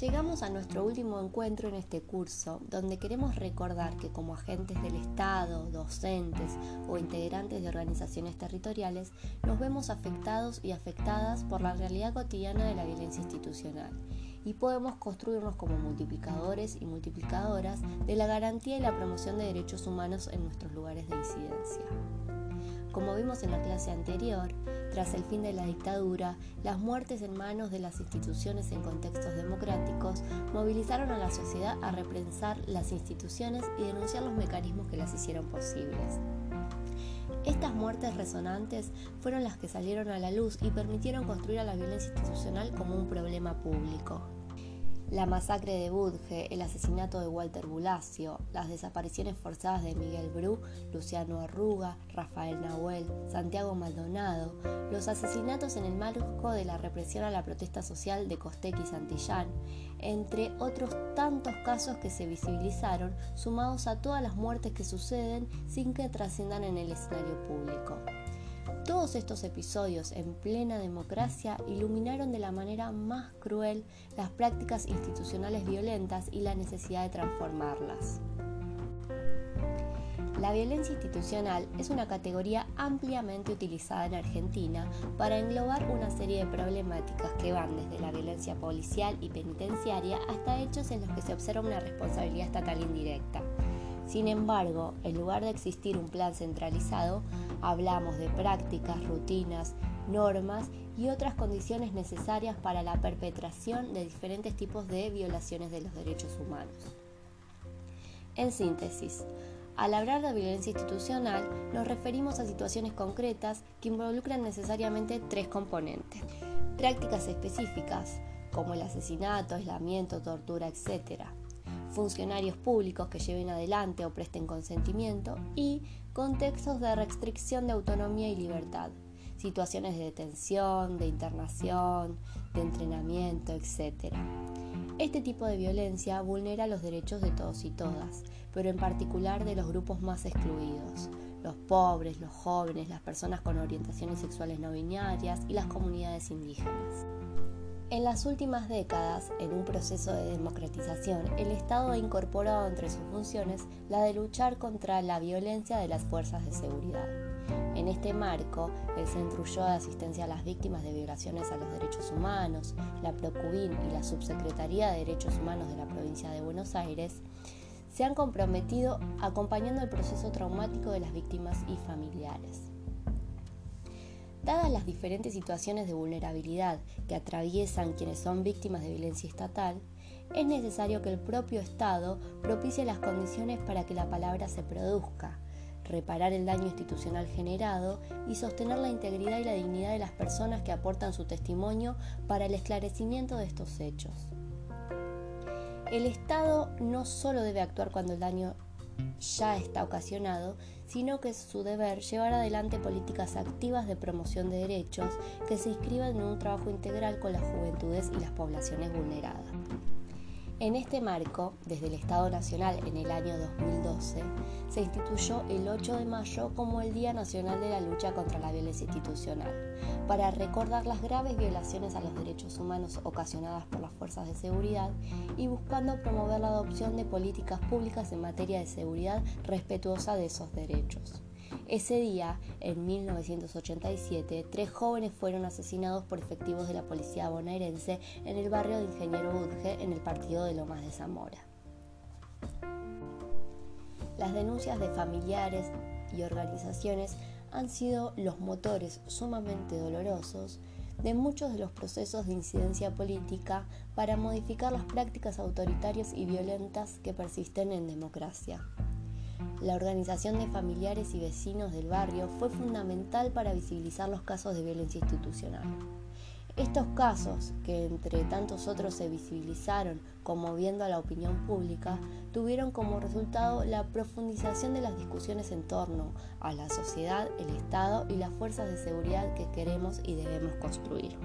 Llegamos a nuestro último encuentro en este curso, donde queremos recordar que como agentes del Estado, docentes o integrantes de organizaciones territoriales, nos vemos afectados y afectadas por la realidad cotidiana de la violencia institucional y podemos construirnos como multiplicadores y multiplicadoras de la garantía y la promoción de derechos humanos en nuestros lugares de incidencia. Como vimos en la clase anterior, tras el fin de la dictadura, las muertes en manos de las instituciones en contextos democráticos movilizaron a la sociedad a reprensar las instituciones y denunciar los mecanismos que las hicieron posibles. Estas muertes resonantes fueron las que salieron a la luz y permitieron construir a la violencia institucional como un problema público. La masacre de Budge, el asesinato de Walter Bulacio, las desapariciones forzadas de Miguel Bru, Luciano Arruga, Rafael Nahuel, Santiago Maldonado, los asesinatos en el marco de la represión a la protesta social de Costec y Santillán, entre otros tantos casos que se visibilizaron, sumados a todas las muertes que suceden sin que trasciendan en el escenario público. Todos estos episodios en plena democracia iluminaron de la manera más cruel las prácticas institucionales violentas y la necesidad de transformarlas. La violencia institucional es una categoría ampliamente utilizada en Argentina para englobar una serie de problemáticas que van desde la violencia policial y penitenciaria hasta hechos en los que se observa una responsabilidad estatal indirecta. Sin embargo, en lugar de existir un plan centralizado, hablamos de prácticas, rutinas, normas y otras condiciones necesarias para la perpetración de diferentes tipos de violaciones de los derechos humanos. En síntesis, al hablar de violencia institucional, nos referimos a situaciones concretas que involucran necesariamente tres componentes. Prácticas específicas, como el asesinato, aislamiento, tortura, etc funcionarios públicos que lleven adelante o presten consentimiento y contextos de restricción de autonomía y libertad, situaciones de detención, de internación, de entrenamiento, etc. Este tipo de violencia vulnera los derechos de todos y todas, pero en particular de los grupos más excluidos, los pobres, los jóvenes, las personas con orientaciones sexuales no binarias y las comunidades indígenas. En las últimas décadas, en un proceso de democratización, el Estado ha incorporado entre sus funciones la de luchar contra la violencia de las fuerzas de seguridad. En este marco, el Centro de Asistencia a las Víctimas de Violaciones a los Derechos Humanos, la PROCUBIN y la Subsecretaría de Derechos Humanos de la provincia de Buenos Aires se han comprometido acompañando el proceso traumático de las víctimas y familiares. Dadas las diferentes situaciones de vulnerabilidad que atraviesan quienes son víctimas de violencia estatal, es necesario que el propio Estado propicie las condiciones para que la palabra se produzca, reparar el daño institucional generado y sostener la integridad y la dignidad de las personas que aportan su testimonio para el esclarecimiento de estos hechos. El Estado no solo debe actuar cuando el daño ya está ocasionado, sino que es su deber llevar adelante políticas activas de promoción de derechos que se inscriban en un trabajo integral con las juventudes y las poblaciones vulneradas. En este marco, desde el Estado Nacional en el año 2012, se instituyó el 8 de mayo como el Día Nacional de la Lucha contra la Violencia Institucional, para recordar las graves violaciones a los derechos humanos ocasionadas por las fuerzas de seguridad y buscando promover la adopción de políticas públicas en materia de seguridad respetuosa de esos derechos. Ese día, en 1987, tres jóvenes fueron asesinados por efectivos de la policía bonaerense en el barrio de Ingeniero Budge, en el partido de Lomas de Zamora. Las denuncias de familiares y organizaciones han sido los motores sumamente dolorosos de muchos de los procesos de incidencia política para modificar las prácticas autoritarias y violentas que persisten en democracia. La organización de familiares y vecinos del barrio fue fundamental para visibilizar los casos de violencia institucional. Estos casos, que entre tantos otros se visibilizaron conmoviendo a la opinión pública, tuvieron como resultado la profundización de las discusiones en torno a la sociedad, el Estado y las fuerzas de seguridad que queremos y debemos construir.